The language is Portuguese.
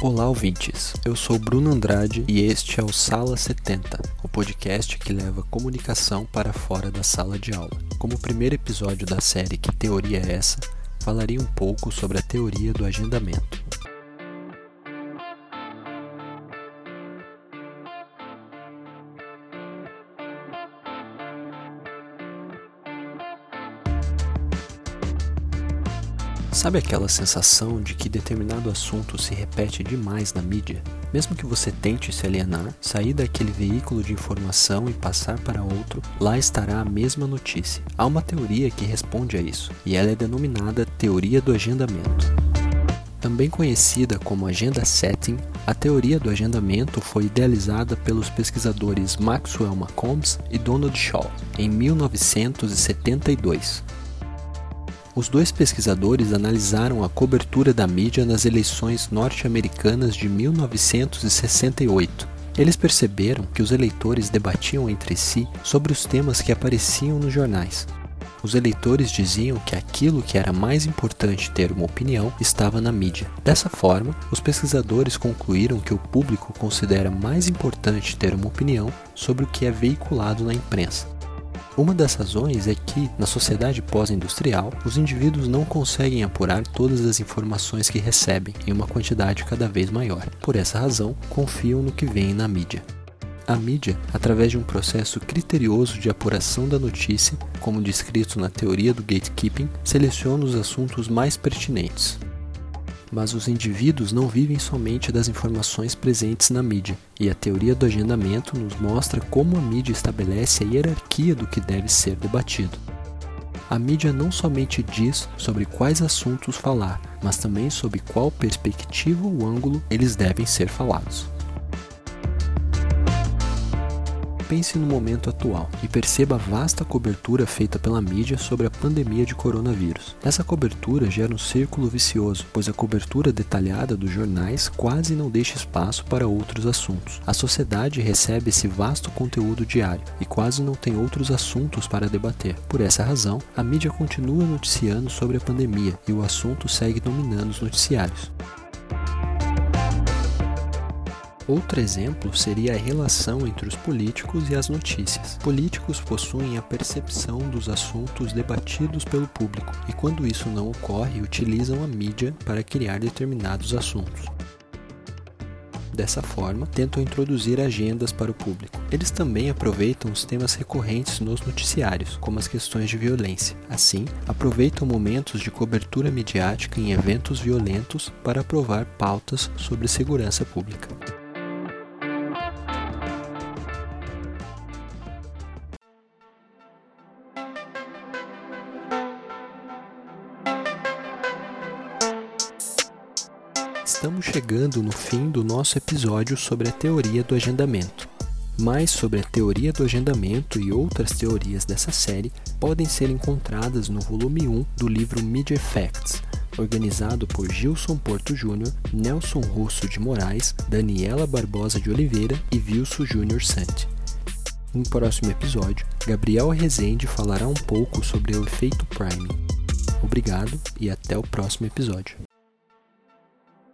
Olá, ouvintes. Eu sou Bruno Andrade e este é o Sala 70, o podcast que leva comunicação para fora da sala de aula. Como primeiro episódio da série Que Teoria é essa? Falarei um pouco sobre a teoria do agendamento. Sabe aquela sensação de que determinado assunto se repete demais na mídia? Mesmo que você tente se alienar, sair daquele veículo de informação e passar para outro, lá estará a mesma notícia. Há uma teoria que responde a isso, e ela é denominada teoria do agendamento. Também conhecida como agenda setting, a teoria do agendamento foi idealizada pelos pesquisadores Maxwell Malcolms e Donald Shaw em 1972. Os dois pesquisadores analisaram a cobertura da mídia nas eleições norte-americanas de 1968. Eles perceberam que os eleitores debatiam entre si sobre os temas que apareciam nos jornais. Os eleitores diziam que aquilo que era mais importante ter uma opinião estava na mídia. Dessa forma, os pesquisadores concluíram que o público considera mais importante ter uma opinião sobre o que é veiculado na imprensa. Uma das razões é que, na sociedade pós-industrial, os indivíduos não conseguem apurar todas as informações que recebem em uma quantidade cada vez maior. Por essa razão, confiam no que vem na mídia. A mídia, através de um processo criterioso de apuração da notícia, como descrito na teoria do gatekeeping, seleciona os assuntos mais pertinentes, mas os indivíduos não vivem somente das informações presentes na mídia, e a teoria do agendamento nos mostra como a mídia estabelece a hierarquia do que deve ser debatido. A mídia não somente diz sobre quais assuntos falar, mas também sobre qual perspectiva ou ângulo eles devem ser falados. Pense no momento atual e perceba a vasta cobertura feita pela mídia sobre a pandemia de coronavírus. Essa cobertura gera um círculo vicioso, pois a cobertura detalhada dos jornais quase não deixa espaço para outros assuntos. A sociedade recebe esse vasto conteúdo diário e quase não tem outros assuntos para debater. Por essa razão, a mídia continua noticiando sobre a pandemia e o assunto segue dominando os noticiários. Outro exemplo seria a relação entre os políticos e as notícias. Políticos possuem a percepção dos assuntos debatidos pelo público e, quando isso não ocorre, utilizam a mídia para criar determinados assuntos. Dessa forma, tentam introduzir agendas para o público. Eles também aproveitam os temas recorrentes nos noticiários, como as questões de violência. Assim, aproveitam momentos de cobertura midiática em eventos violentos para aprovar pautas sobre segurança pública. Estamos chegando no fim do nosso episódio sobre a teoria do agendamento. Mais sobre a teoria do agendamento e outras teorias dessa série podem ser encontradas no volume 1 do livro Media Facts, organizado por Gilson Porto Júnior, Nelson Russo de Moraes, Daniela Barbosa de Oliveira e Vilso Júnior Sante. No próximo episódio, Gabriel Rezende falará um pouco sobre o efeito Prime. Obrigado e até o próximo episódio.